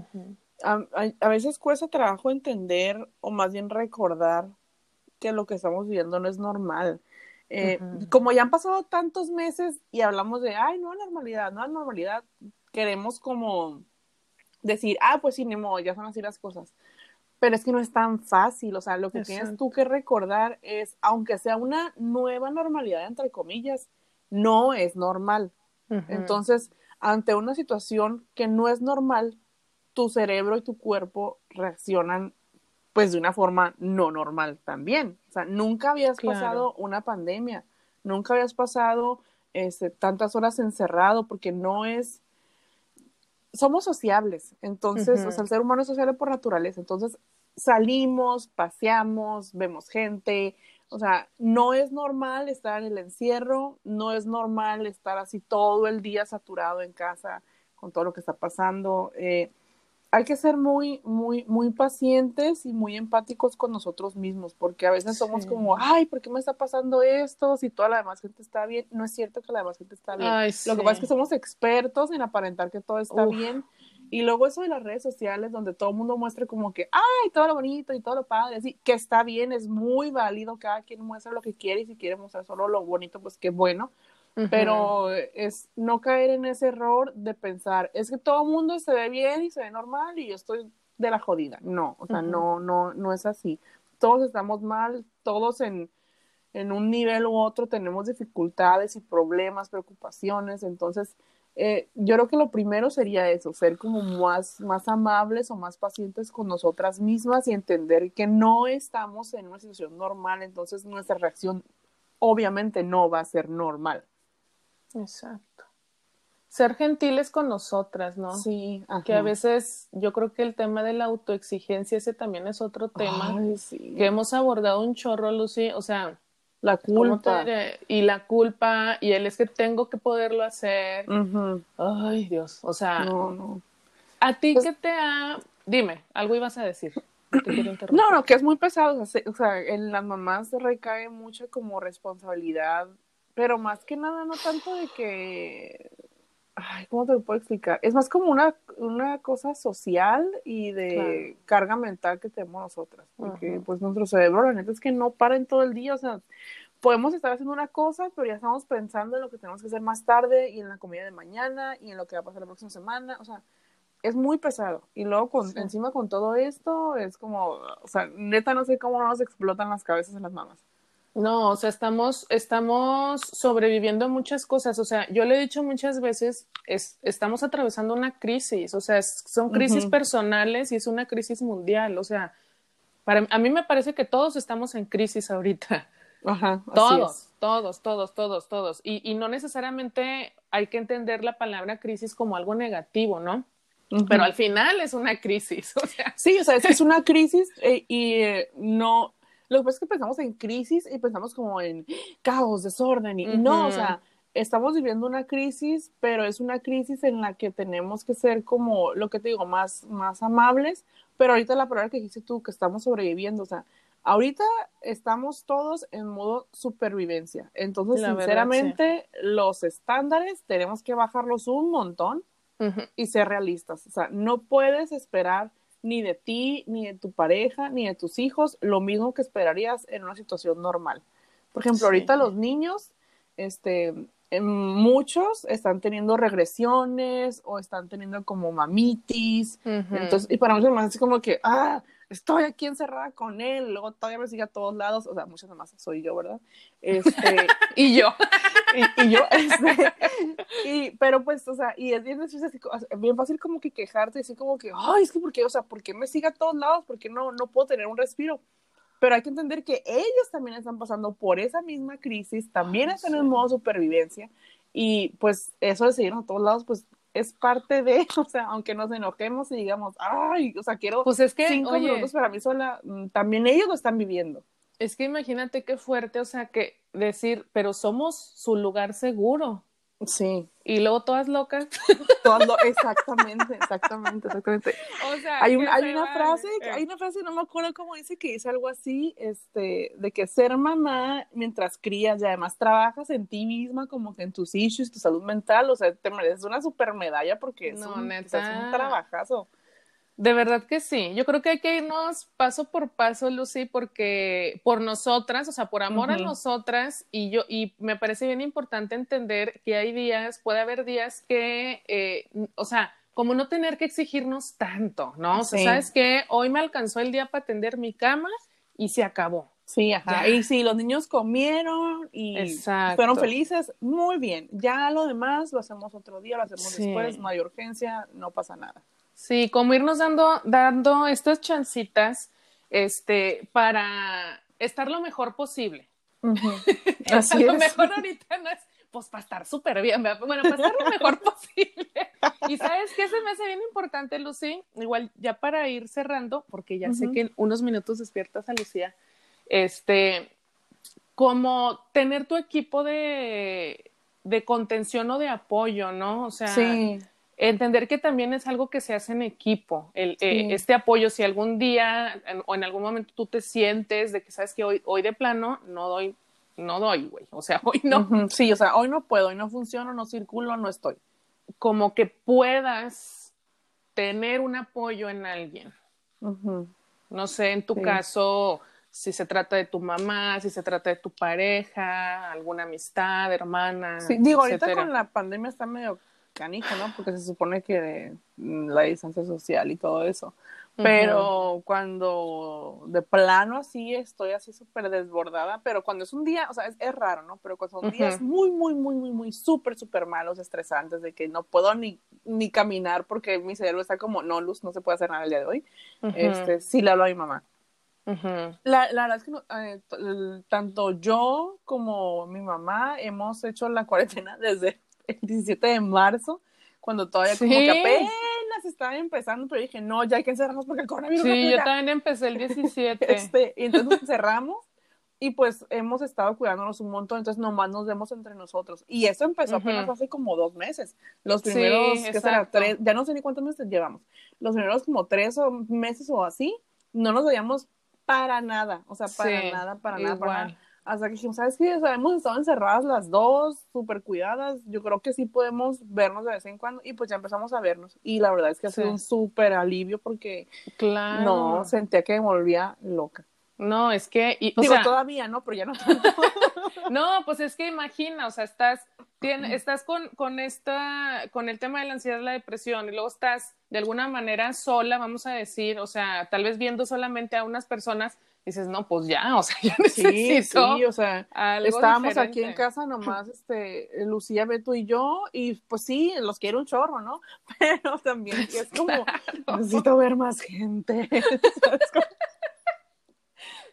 a, veces cuesta trabajo entender o más bien recordar que lo que estamos viviendo no es normal. Eh, como ya han pasado tantos meses y hablamos de, ay, no normalidad, no normalidad, queremos como decir, ah, pues sí, ni modo, ya son así las cosas. Pero es que no es tan fácil, o sea, lo que tienes tú que recordar es, aunque sea una nueva normalidad, entre comillas, no es normal. Entonces, ante una situación que no es normal, tu cerebro y tu cuerpo reaccionan pues de una forma no normal también. O sea, nunca habías pasado una pandemia, nunca habías pasado este, tantas horas encerrado, porque no es somos sociables, entonces, o sea, el ser humano es sociable por naturaleza, entonces salimos, paseamos, vemos gente, o sea, no es normal estar en el encierro, no es normal estar así todo el día saturado en casa con todo lo que está pasando. Eh, hay que ser muy, muy, muy pacientes y muy empáticos con nosotros mismos, porque a veces somos como, ay, ¿por qué me está pasando esto? Si toda la demás gente está bien. No es cierto que la demás gente está bien. Lo que pasa es que somos expertos en aparentar que todo está bien. Y luego eso de las redes sociales, donde todo el mundo muestra como que, ay, todo lo bonito y todo lo padre, así, que está bien, es muy válido, cada quien muestra lo que quiere y si quiere mostrar solo lo bonito, pues qué bueno pero es no caer en ese error de pensar, es que todo el mundo se ve bien y se ve normal y yo estoy de la jodida. No, o sea, no, no, no es así. Todos estamos mal, todos en, en un nivel u otro tenemos dificultades y problemas, preocupaciones, entonces eh, yo creo que lo primero sería eso, ser como más, más amables o más pacientes con nosotras mismas y entender que no estamos en una situación normal, entonces nuestra reacción obviamente no va a ser normal. Exacto. Ser gentiles con nosotras, ¿no? Sí. Que a veces yo creo que el tema de la autoexigencia, ese también es otro tema que hemos abordado un chorro, Lucy. O sea, la culpa. Y la culpa, y el es que tengo que poderlo hacer. Ay, Dios. O sea, no, no. ¿a ti pues qué te ha. Dime, algo ibas a decir. no, no, que es muy pesado. O sea, en las mamás recae mucha como responsabilidad pero más que nada, no tanto de que, ay, ¿cómo te lo puedo explicar? Es más como una, una cosa social y de carga mental que tenemos nosotras, porque pues nuestro cerebro, la neta es que no para en todo el día, o sea, podemos estar haciendo una cosa, pero ya estamos pensando en lo que tenemos que hacer más tarde y en la comida de mañana y en lo que va a pasar la próxima semana, o sea, es muy pesado. Y luego con, encima con todo esto, es como, o sea, neta no sé cómo nos explotan las cabezas en las mamás. No, o sea, estamos, estamos sobreviviendo a muchas cosas. O sea, yo le he dicho muchas veces, es, estamos atravesando una crisis. O sea, son crisis personales y es una crisis mundial. O sea, para, a mí me parece que todos estamos en crisis ahorita. Ajá. Todos, todos, todos, todos, todos. Y, y, no necesariamente hay que entender la palabra crisis como algo negativo, ¿no? Pero al final es una crisis, o sea. Sí, o sea, es, es una crisis eh, y eh, no, lo que pasa es que pensamos en crisis y pensamos como en caos, desorden, y no, o sea, estamos viviendo una crisis, pero es una crisis en la que tenemos que ser como, lo que te digo, más, más amables, pero ahorita la palabra que dijiste tú, que estamos sobreviviendo, o sea, ahorita estamos todos en modo supervivencia, entonces, sinceramente, los estándares tenemos que bajarlos un montón y ser realistas, o sea, no puedes esperar ni de ti, ni de tu pareja, ni de tus hijos, lo mismo que esperarías en una situación normal. Por ejemplo, ahorita los niños, este, muchos están teniendo regresiones o están teniendo como mamitis. Entonces, y para muchos más es como que, ah, estoy aquí encerrada con él, luego todavía me sigue a todos lados, o sea, muchas más soy yo, ¿verdad? Este, y yo. Y, yo, este, y, pero pues, o sea, y es bien, bien fácil como que quejarte, así como que, ay, es que, ¿por qué? O sea, ¿por qué me sigue a todos lados? ¿Por qué no, no puedo tener un respiro? Pero hay que entender que ellos también están pasando por esa misma crisis, también están en modo supervivencia, y pues eso de seguirnos a todos lados, pues es parte de, o sea, aunque nos enojemos y digamos, ay, o sea, quiero pues es que, cinco minutos para mí sola, mm, también ellos lo están viviendo. Es que imagínate qué fuerte, o sea, que decir, pero somos su lugar seguro. Sí. Y luego todas locas. Todas exactamente, exactamente, exactamente. O sea, hay, hay una frase, hay una frase, no me acuerdo cómo dice, que dice algo así, este, de que ser mamá mientras crías y además trabajas en ti misma, como que en tus issues, tu salud mental, o sea, te mereces una super medalla porque es, un, es un trabajazo. De verdad que sí. Yo creo que hay que irnos paso por paso, Lucy, porque por nosotras, o sea, por amor a nosotras, y yo, y me parece bien importante entender que hay días, puede haber días que, eh, o sea, como no tener que exigirnos tanto, ¿no? O sea, ¿sabes qué? Hoy me alcanzó el día para tender mi cama y se acabó. Sí, ajá. Y si los niños comieron y fueron felices, muy bien. Ya lo demás lo hacemos otro día, lo hacemos después, no hay urgencia, no pasa nada. Sí, como irnos dando, dando estas chancitas, este, para estar lo mejor posible. Así lo mejor ahorita no es, pues para estar súper bien, bueno, para estar lo mejor posible. Y sabes qué se me hace bien importante, Lucy, igual ya para ir cerrando, porque ya sé que en unos minutos despiertas a Lucía, este, como tener tu equipo de, de contención o de apoyo, ¿no? O sea, sí entender que también es algo que se hace en equipo, el, eh, este apoyo, si algún día o en algún momento tú te sientes de que sabes que hoy, hoy de plano no doy, no doy, güey, o sea, hoy no. Sí, o sea, hoy no puedo, hoy no funciono, no circulo, no estoy. Como que puedas tener un apoyo en alguien. No sé, en tu caso, si se trata de tu mamá, si se trata de tu pareja, alguna amistad, hermana. Sí, digo, ahorita con la pandemia está medio canijo, ¿no? Porque se supone que la distancia social y todo eso. Pero cuando de plano así estoy así súper desbordada, pero cuando es un día, o sea, es, raro, ¿no? Pero cuando son días muy, muy, muy, muy, muy súper, súper malos, estresantes, de que no puedo ni, ni caminar porque mi cerebro está como, no, Luz, no se puede hacer nada el día de hoy, este, sí le hablo a mi mamá. la, la, verdad es que eh, tanto yo como mi mamá hemos hecho la cuarentena desde el 17 de marzo, cuando todavía como que apenas estaba empezando, pero dije, no, ya hay que encerrarnos porque el coronavirus. Sí, yo también empecé el 17. Este, y entonces encerramos y pues hemos estado cuidándonos un montón, entonces nomás nos vemos entre nosotros. Y eso empezó apenas hace como dos meses. Los primeros, ¿qué será? Tres, ya no sé ni cuántos meses llevamos. Los primeros como tres o meses o así, no nos veíamos para nada, o sea, para nada, para nada, para nada hasta que dijimos, ¿sabes qué? O sea, hemos estado encerradas las dos, súper cuidadas. Yo creo que sí podemos vernos de vez en cuando. Y pues ya empezamos a vernos. Y la verdad es que ha sido un súper alivio porque claro. no sentía que me volvía loca. No, es que. Y, o Digo, todavía, ¿no? Pero ya no tanto. no, pues es que imagina, o sea, estás, estás con, con, esta, con el tema de la ansiedad, la depresión, y luego estás de alguna manera sola, vamos a decir, o sea, tal vez viendo solamente a unas personas dices, no, pues ya, o sea, ya necesito. Sí, sí, o sea, estábamos aquí en casa nomás, este, Lucía, Beto y yo, y pues sí, los quiero un chorro, ¿no? Pero también es como, necesito ver más gente.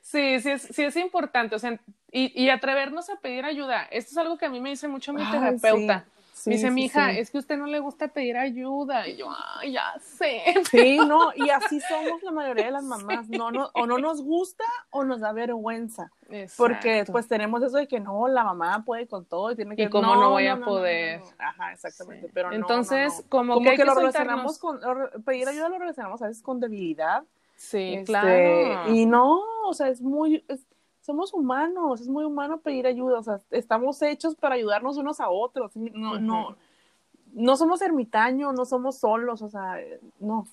Sí, sí es, sí es importante, o sea, y, y, atrevernos a pedir ayuda. Esto es algo que a mí me dice mucho mi terapeuta dice, mi hija, es que a usted no le gusta pedir ayuda. Y yo, ay, ya sé. Sí, no, y así somos la mayoría de las mamás. No, no, o no nos gusta o nos da vergüenza. Porque pues tenemos eso de que no, la mamá puede con todo y tiene que... Y cómo no, voy a poder. Ajá, exactamente. Pero Entonces, como, como que, lo relacionamos con... Pedir ayuda lo relacionamos a veces con debilidad. Sí, este, claro. Y no, o sea, es muy somos humanos, es muy humano pedir ayuda, o sea, estamos hechos para ayudarnos unos a otros, no, no, no somos ermitaños, no somos solos, o sea, no.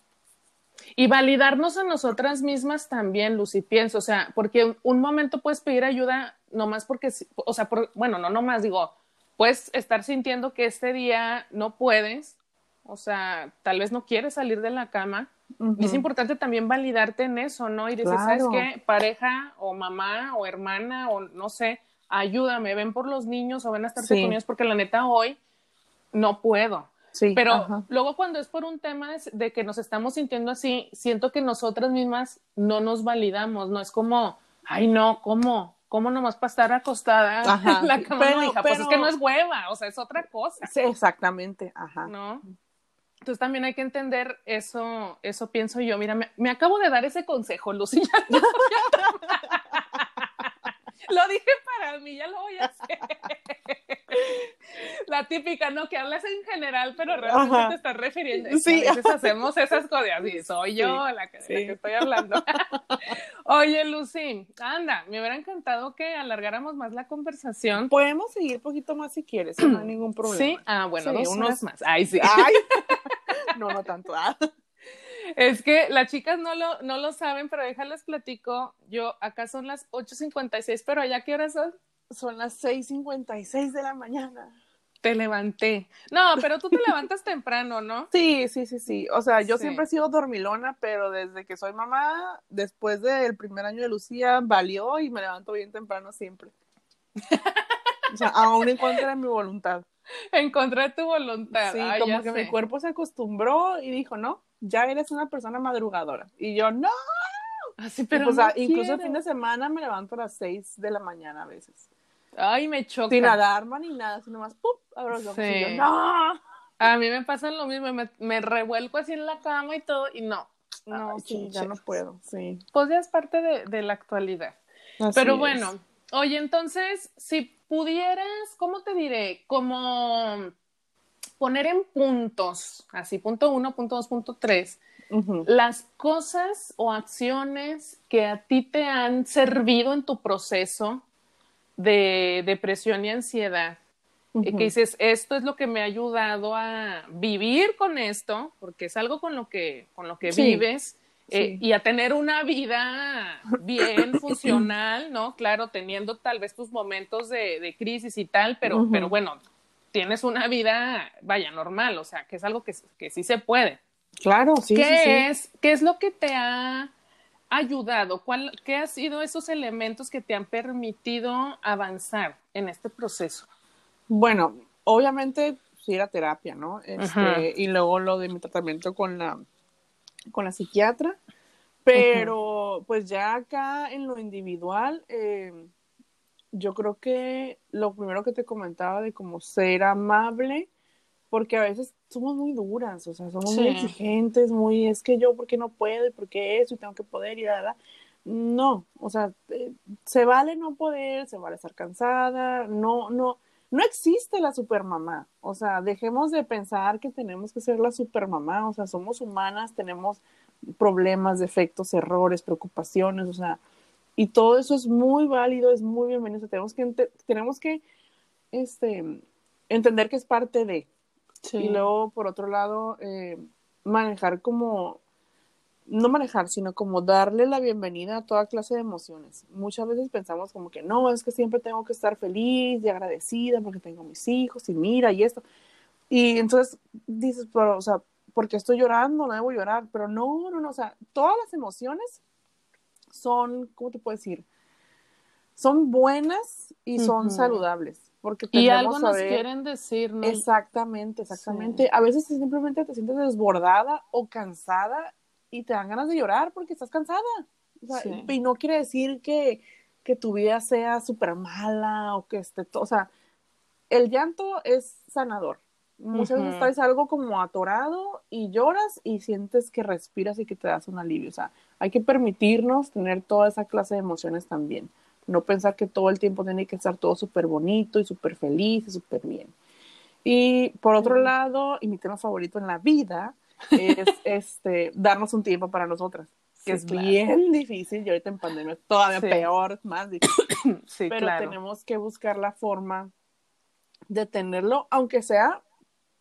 Y validarnos a nosotras mismas también, Lucy, pienso, o sea, porque un momento puedes pedir ayuda nomás porque, o sea, bueno, no nomás digo, puedes estar sintiendo que este día no puedes, o sea, tal vez no quieres salir de la cama, y es importante también validarte en eso, ¿no? Y dices, ¿sabes qué? Pareja o mamá o hermana o no sé, ayúdame, ven por los niños o ven a estar con ellos porque la neta hoy no puedo. Sí, Pero luego cuando es por un tema de, que nos estamos sintiendo así, siento que nosotras mismas no nos validamos, ¿no? Es como, ay no, ¿cómo? ¿Cómo nomás para estar acostada en la cama? Pero, hija, pues es que no es hueva, o sea, es otra cosa. Sí, exactamente, ajá. ¿No? Entonces también hay que entender eso, eso pienso yo. Mira, me, acabo de dar ese consejo, Lucía. lo dije para mí, ya lo voy a hacer. La típica, ¿no? Que hablas en general, pero realmente te estás refiriendo. Sí. A veces hacemos esas cosas y soy yo la, que, estoy hablando. Oye, Lucy, anda, me hubiera encantado que alargáramos más la conversación. Podemos seguir un poquito más si quieres, no hay ningún problema. Sí, ah, bueno, dos unos más. Ay, sí. Ay. no, no tanto. Ah. Es que las chicas no lo, no lo saben, pero déjales platico. Yo, acá son las 8.56, pero allá qué horas son? Son las 6.56 de la mañana. Te levanté. No, pero tú te levantas temprano, ¿no? Sí, sí, sí, sí. O sea, yo siempre he sido dormilona, pero desde que soy mamá, después del primer año de Lucía, valió y me levanto bien temprano siempre. o sea, aún en contra de mi voluntad. Encontré tu voluntad. Sí, como que mi cuerpo se acostumbró y dijo, no, ya eres una persona madrugadora. Y yo, no. Así, pero pues, incluso el fin de semana me levanto a las 6 de la mañana a veces. Ay, me choca. Sin alarma ni nada, sino más, ¡pum! Abro los ojos y yo, no. A mí me pasa lo mismo, me, revuelco así en la cama y todo, y no. No, sí, ya no puedo, sí. Pues ya es parte de, la actualidad. Pero bueno, oye, entonces, si pudieras, ¿cómo te diré? Como poner en puntos, así punto uno, punto dos, punto tres, las cosas o acciones que a ti te han servido en tu proceso de depresión y ansiedad. que dices, esto es lo que me ha ayudado a vivir con esto, porque es algo con lo que, con lo que vives, eh, y a tener una vida bien funcional, ¿no? Claro, teniendo tal vez tus momentos de, crisis y tal, pero, pero bueno, tienes una vida, vaya, normal, o sea, que es algo que, que sí se puede. Claro, sí. ¿Qué, Es, ¿Qué es lo que te ha ayudado? ¿Cuál, ¿Qué han sido esos elementos que te han permitido avanzar en este proceso? Bueno, obviamente sí la terapia, ¿no? Este, y luego lo de mi tratamiento con la con la psiquiatra, pero pues ya acá en lo individual, eh, yo creo que lo primero que te comentaba de como ser amable, porque a veces somos muy duras, o sea, somos muy exigentes, muy, es que yo, ¿por qué no puedo? ¿Y por qué eso? Y tengo que poder y nada. No, o sea, eh, se vale no poder, se vale estar cansada, no, no, no existe la supermamá. O sea, dejemos de pensar que tenemos que ser la supermamá. O sea, somos humanas, tenemos problemas, defectos, errores, preocupaciones, o sea, y todo eso es muy válido, es muy bienvenido. tenemos que, tenemos que este, entender que es parte de. Y luego, por otro lado, eh, manejar como no manejar, sino como darle la bienvenida a toda clase de emociones. Muchas veces pensamos como que no, es que siempre tengo que estar feliz y agradecida porque tengo mis hijos y mira y esto. Y entonces dices, pero, o sea, porque estoy llorando, no debo llorar, pero no, no, no, o sea, todas las emociones son, ¿cómo te puedo decir? Son buenas y son saludables. Porque y algo nos quieren decir, ¿no? Exactamente, exactamente. A veces simplemente te sientes desbordada o cansada y te dan ganas de llorar porque estás cansada. Y no quiere decir que, que tu vida sea súper mala o que esté todo, o sea, el llanto es sanador. Muchas veces estás algo como atorado y lloras y sientes que respiras y que te das un alivio. O sea, hay que permitirnos tener toda esa clase de emociones también. No pensar que todo el tiempo tiene que estar todo súper bonito y súper feliz y súper bien. Y por otro lado, y mi tema favorito en la vida es este, darnos un tiempo para nosotras, que es bien difícil y ahorita en pandemia es todavía peor, más difícil. Pero tenemos que buscar la forma de tenerlo, aunque sea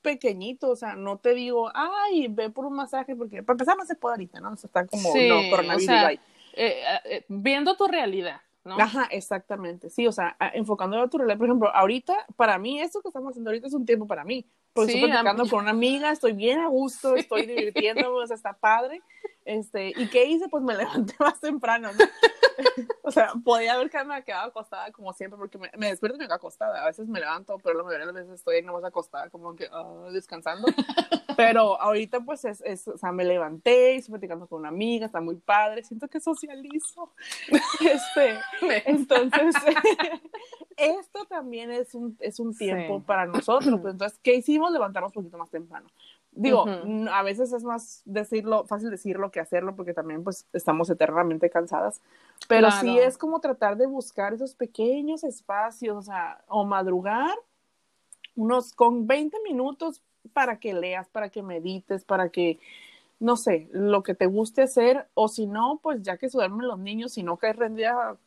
pequeñito, o sea, no te digo, ay, ve por un masaje, porque para empezar no se puede ahorita, ¿no? O sea, está como, no, coronavirus. O eh, eh, viendo tu realidad. ¿No? Ajá, exactamente. Sí, o sea, enfocando a tu realidad. Por ejemplo, ahorita, para mí, esto que estamos haciendo ahorita es un tiempo para mí. Porque estoy platicando con una amiga, estoy bien a gusto, estoy divirtiéndome, o sea, está padre. Este, ¿y qué hice? Pues me levanté más temprano, ¿no? o sea, podía haber me quedado acostada como siempre, porque me, me despierto y me quedo acostada. A veces me levanto, pero la mayoría de las veces estoy ahí nomás acostada, como que uh, descansando. pero ahorita, pues, es, es, o sea, me levanté, estoy platicando con una amiga, está muy padre, siento que socializo. este, entonces, esto también es un, es un tiempo para nosotros. Pues, entonces, ¿qué hicimos? Levantarnos un poquito más temprano. Digo, a veces es más decirlo, fácil decirlo que hacerlo, porque también pues estamos eternamente cansadas, pero sí es como tratar de buscar esos pequeños espacios, o sea, o madrugar unos con 20 minutos para que leas, para que medites, para que, no sé, lo que te guste hacer, o si no, pues ya que duermen los niños, si no caes rendida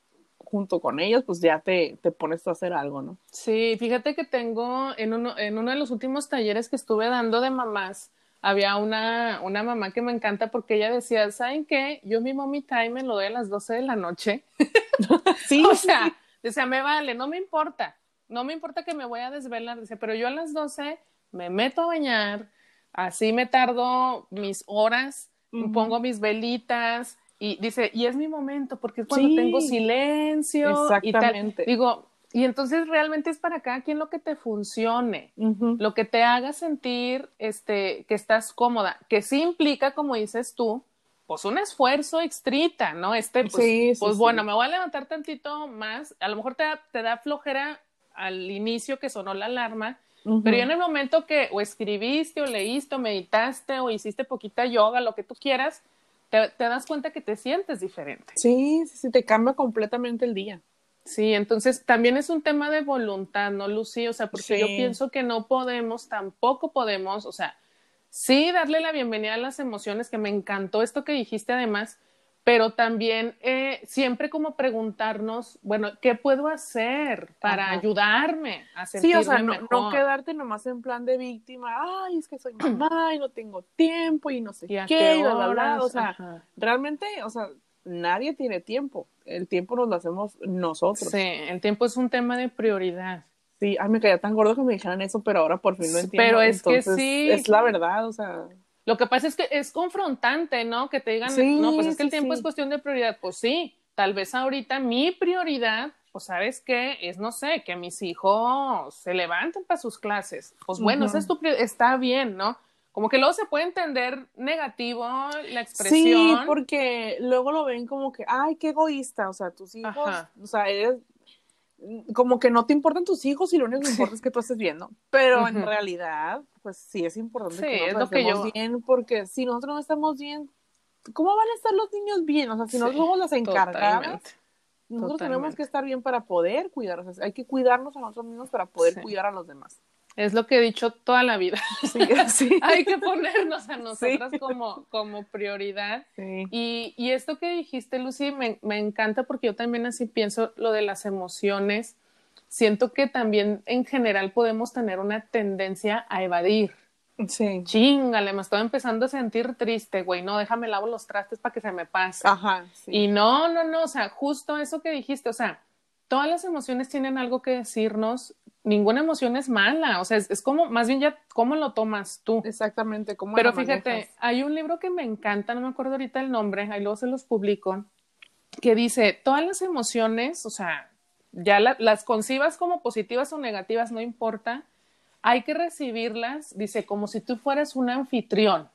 junto con ellos, pues ya te, te pones a hacer algo, ¿no? Sí, fíjate que tengo en uno, en uno de los últimos talleres que estuve dando de mamás, había una, una mamá que me encanta porque ella decía, ¿saben qué? Yo mi mommy time me lo doy a las 12 de la noche. sí, o sea, decía, me vale, no me importa, no me importa que me voy a desvelar, dice, pero yo a las 12 me meto a bañar, así me tardo mis horas, pongo mis velitas, y dice, y es mi momento, porque es cuando tengo silencio. Exactamente. Y Digo, y entonces realmente es para cada quien lo que te funcione, lo que te haga sentir este, que estás cómoda, que sí implica, como dices tú, pues un esfuerzo extrita, ¿no? Este, pues, sí, pues bueno, me voy a levantar tantito más, a lo mejor te da, te da flojera al inicio que sonó la alarma, pero ya en el momento que o escribiste o leíste o meditaste o hiciste poquita yoga, lo que tú quieras, te, das cuenta que te sientes diferente. Sí, sí, te cambia completamente el día. Sí, entonces también es un tema de voluntad, ¿no, Lucy? O sea, porque yo Sí. pienso que no podemos, tampoco podemos, o sea, sí darle la bienvenida a las emociones, que me encantó esto que dijiste además, pero también eh, siempre como preguntarnos, bueno, ¿qué puedo hacer para Ajá. ayudarme a Sí, sentirme o sea, no, no quedarte nomás en plan de víctima, ay, es que soy mamá y no tengo tiempo y no sé ¿Y a qué, qué y bla, bla, bla. O sea, Ajá. realmente, o sea, nadie tiene tiempo. El tiempo nos lo hacemos nosotros. Sí, el tiempo es un tema de prioridad. Sí, ay, me caía tan gordo que me dijeran eso, pero ahora por fin lo Sí, entiendo. pero es que sí. Es la verdad, o sea, Lo que pasa es que es confrontante, ¿no? Que te digan, Sí, no, pues es que el sí, tiempo sí. es cuestión de prioridad. Pues sí, tal vez ahorita mi prioridad, pues sabes qué, es, no sé, que mis hijos se levanten para sus clases. Pues bueno, Ujú. esa es tu está bien, ¿no? Como que luego se puede entender negativo la sí, expresión. porque luego lo ven como que, ay, qué egoísta, o sea, tus hijos, Ajá. o sea, eres como que no te importan tus hijos y lo único que importa es que tú estés viendo, pero en realidad, pues sí es importante Sí, que es nos lo que estemos yo- bien, porque si nosotros no estamos bien, ¿cómo van a estar los niños bien? O sea, si Sí, nosotros somos las encargadas, Totalmente. nosotros tenemos que estar bien para poder cuidar, o sea, hay que cuidarnos a nosotros mismos para poder cuidar a los demás. Es lo que he dicho toda la vida. Sí, sí. Hay que ponernos a nosotras como, como prioridad. Sí. Y, y esto que dijiste, Lucy, me, me encanta porque yo también así pienso lo de las emociones. Siento que también en general podemos tener una tendencia a evadir. Sí. Chingale, me estoy empezando a sentir triste, güey. No, déjame lavo los trastes para que se me pase. Ajá. Y no, no, no, o sea, justo eso que dijiste, o sea, todas las emociones tienen algo que decirnos, ninguna emoción es mala, o sea, es, es como, más bien ya, ¿cómo lo tomas tú? Exactamente, ¿cómo Pero lo fíjate, manejas? hay un libro que me encanta, no me acuerdo ahorita el nombre, ahí luego se los publico, que dice, todas las emociones, o sea, ya la- las concibas como positivas o negativas, no importa, hay que recibirlas, dice, como si tú fueras un anfitrión,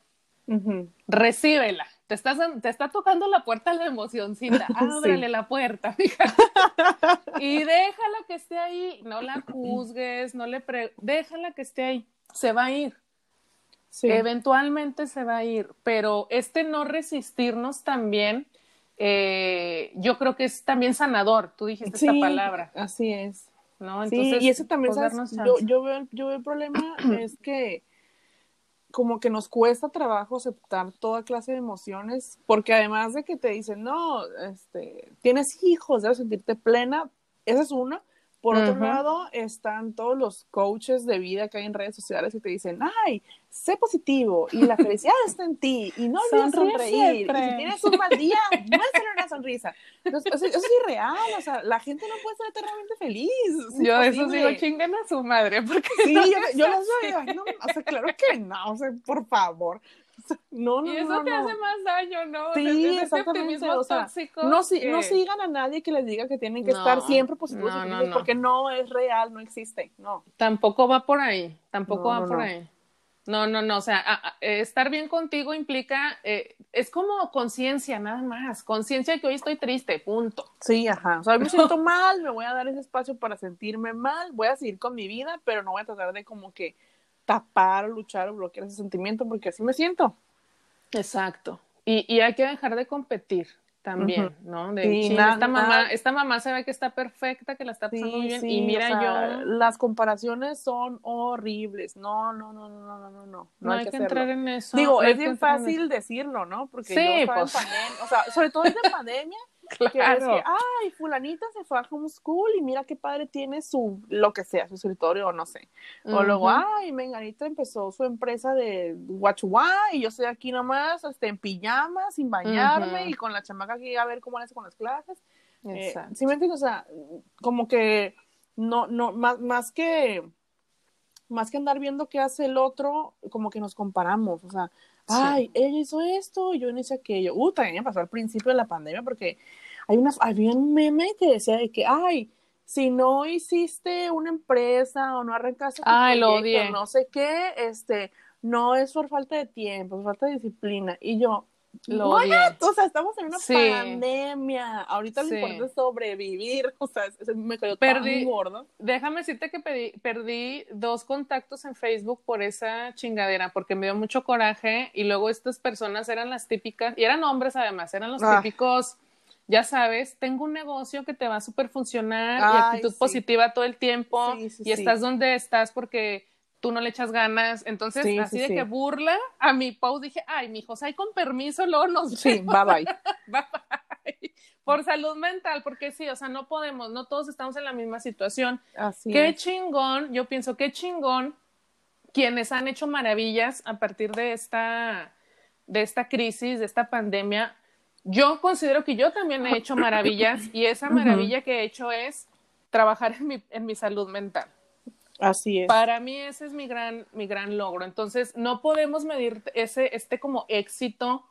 Ujú. recíbela. Te, estás, te está tocando la puerta la emocioncita. Ábrele la puerta, mija. y déjala que esté ahí. No la juzgues, no le pre... Déjala que esté ahí. Se va a ir. Sí. Eventualmente se va a ir. Pero este no resistirnos también, eh, yo creo que es también sanador. Tú dijiste esta palabra, Así es. ¿no? Sí, y eso también, pues, ¿sabes? Yo, yo, veo, yo veo el problema es que como que nos cuesta trabajo aceptar toda clase de emociones, porque además de que te dicen, no, este, tienes hijos, debes sentirte plena, esa es una. Por otro Ujú. lado, están todos los coaches de vida que hay en redes sociales y te dicen, ay, sé positivo y la felicidad está en ti y no olvides sonreír. Y si tienes un mal día, muéstrale una sonrisa. Entonces, eso, eso es irreal, o sea, la gente no puede ser eternamente feliz. es Yo de eso digo, chinguen a su madre, porque Sí, no yo, yo los así. veo, no, o sea, claro que no, o sea, por favor. Sea, no, no, Y eso no, te no. hace más daño, ¿no? O sea, Sí, es ese exactamente, optimismo o sea, tóxico No, si- que- no sigan a nadie que les diga que tienen que No, estar siempre positivos, no. porque no es real, no existe, no. Tampoco va por ahí, tampoco No, va no, por no. ahí. No, no, no, o sea, a- a- estar bien contigo implica, eh, es como conciencia, nada más, conciencia de que hoy estoy triste, punto. Sí, ajá. O sea, hoy me siento mal, me voy a dar ese espacio para sentirme mal, voy a seguir con mi vida, pero no voy a tratar de como que tapar, o luchar o bloquear ese sentimiento porque así me siento. Exacto. Y, y hay que dejar de competir también. ¿no? De, Sí, "Chin, nada- esta mamá, nada- esta mamá se ve que está perfecta, que la está pasando muy bien, y sí, mira o sea, yo, Las comparaciones son horribles. No, no, no, no, no, no, no, no. no, hay que, entrar en eso. Digo, no hay es bien fácil decirlo, ¿no? Porque Sí, yo pues. pandemia, o sea, sobre todo en pandemia, eso. que es Claro. que, ay, fulanita se fue a homeschool y mira qué padre tiene su, lo que sea, su escritorio o no sé. O luego, ay, Menganita empezó su empresa de guachuá y yo estoy aquí nomás, este, en pijama, sin bañarme y con la chamaca aquí a ver cómo le hace con las clases. Eh, Exacto. ¿Sí me entiendes? O sea, como que no, no, más, más que más que andar viendo qué hace el otro, como que nos comparamos, o sea. Ay, ella hizo esto, yo no hice aquello. Uh, también me pasó al principio de la pandemia porque hay una, había un meme que decía de que, ay, si no hiciste una empresa o no arrancaste Ay, lo odié. no sé qué, este, no es por falta de tiempo, es por falta de disciplina. Y yo, Lo "What? odié. O sea, estamos en una Sí. pandemia. Ahorita lo Sí. importante es sobrevivir. O sea, me cayó Perdí- tan gordo. Déjame decirte que pedí- perdí dos contactos en Facebook por esa chingadera, porque me dio mucho coraje y luego estas personas eran las típicas, y eran hombres además, eran los Ah. típicos ya sabes, tengo un negocio que te va a super funcionar y actitud sí. positiva todo el tiempo y estás donde estás porque tú no le echas ganas. Entonces, Sí, así sí, de sí. que burla a mi post dije, ay, mijos, ahí con permiso, luego nos Sí, bye bye. Bye, bye. Por salud mental, porque sí, o sea, no podemos, no todos estamos en la misma situación. Así Qué es. chingón, yo pienso, qué chingón quienes han hecho maravillas a partir de esta, de esta crisis, de esta pandemia. Yo considero que yo también he hecho maravillas y esa maravilla que he hecho es trabajar en mi, en mi salud mental. Así es. Para mí ese es mi gran, mi gran logro. Entonces, no podemos medir ese, este como éxito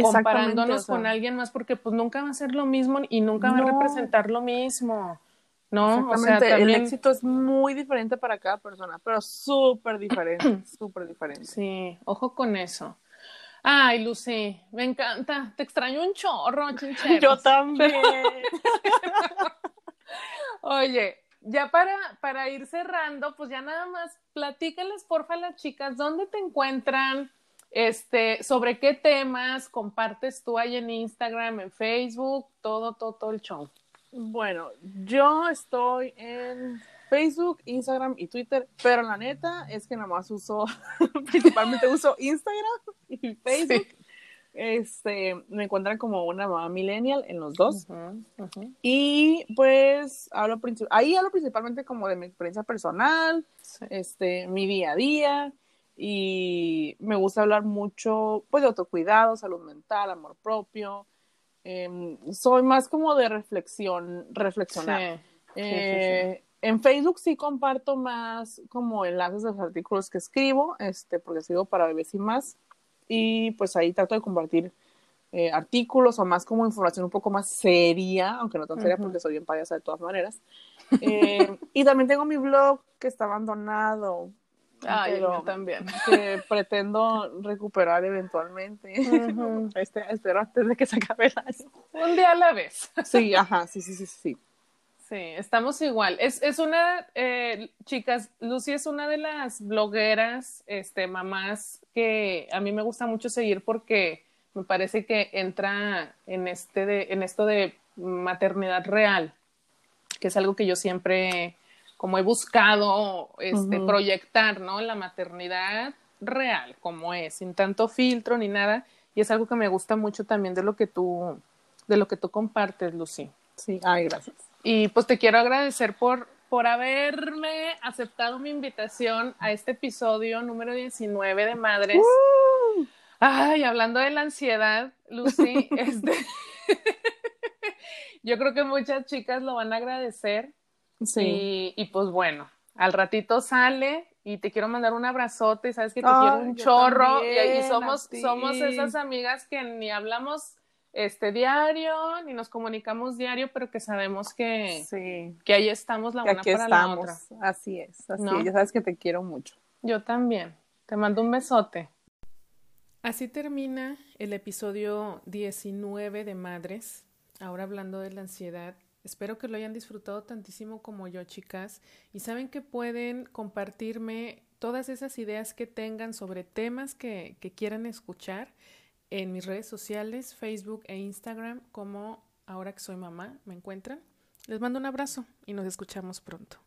comparándonos o sea, con alguien más porque pues nunca va a ser lo mismo y nunca va a No. representar lo mismo. ¿No? O sea, también... el éxito es muy diferente para cada persona, pero súper diferente, súper diferente. Sí, ojo con eso. Ay, Lucy, me encanta. Te extraño un chorro, chincheros. Yo también. Oye, ya para, para ir cerrando, pues ya nada más, platícales porfa a las chicas, ¿dónde te encuentran? Este, sobre qué temas compartes tú ahí en Instagram, en Facebook, todo, todo, todo el show. Bueno, yo estoy en Facebook, Instagram y Twitter, pero la neta es que nada más uso, principalmente uso Instagram y Facebook. Este, me encuentran como una mamá millennial en los dos. Y pues hablo ahí hablo principalmente como de mi experiencia personal, Sí. este, mi día a día y me gusta hablar mucho pues de autocuidado, salud mental, amor propio. Em, soy más como de reflexión, reflexionar. Sí. Eh, En Facebook sí comparto más como enlaces de los artículos que escribo, este, porque escribo para bebés y más. Y pues ahí trato de compartir eh, artículos o más como información un poco más seria, aunque no tan seria Ujú. porque soy bien payasa de todas maneras. Eh, y también tengo mi blog que está abandonado, pero mío también. que pretendo recuperar eventualmente. Ujú. Este, espero antes de que se acabe el año. Un día a la vez. Sí, ajá, sí, sí, sí, sí. Sí, estamos igual. Es, es una, eh, chicas, Lucy es una de las blogueras, este, mamás que a mí me gusta mucho seguir porque me parece que entra en este de, en esto de maternidad real, que es algo que yo siempre como he buscado este, proyectar, ¿no? La maternidad real, como es, sin tanto filtro ni nada, y es algo que me gusta mucho también de lo que tú, de lo que tú compartes, Lucy. Sí, ay, gracias. Y pues te quiero agradecer por, por haberme aceptado mi invitación a este episodio número 19 de Madres. Ay, hablando de la ansiedad, Lucy, este, yo creo que muchas chicas lo van a agradecer. Sí. Y, y pues bueno, al ratito sale y te quiero mandar un abrazote, sabes que te quiero un chorro y, y somos, somos esas amigas que ni hablamos este diario, ni nos comunicamos diario, pero que sabemos que, Sí. que ahí estamos la que una aquí para la otra. Así es, así ¿No? es. Ya sabes que te quiero mucho. Yo también. Te mando un besote. Así termina el episodio 19 de Madres. Ahora hablando de la ansiedad. Espero que lo hayan disfrutado tantísimo como yo, chicas. Y saben que pueden compartirme todas esas ideas que tengan sobre temas que, que quieran escuchar en mis redes sociales, Facebook e Instagram, como ahora que soy mamá, me encuentran. Les mando un abrazo y nos escuchamos pronto.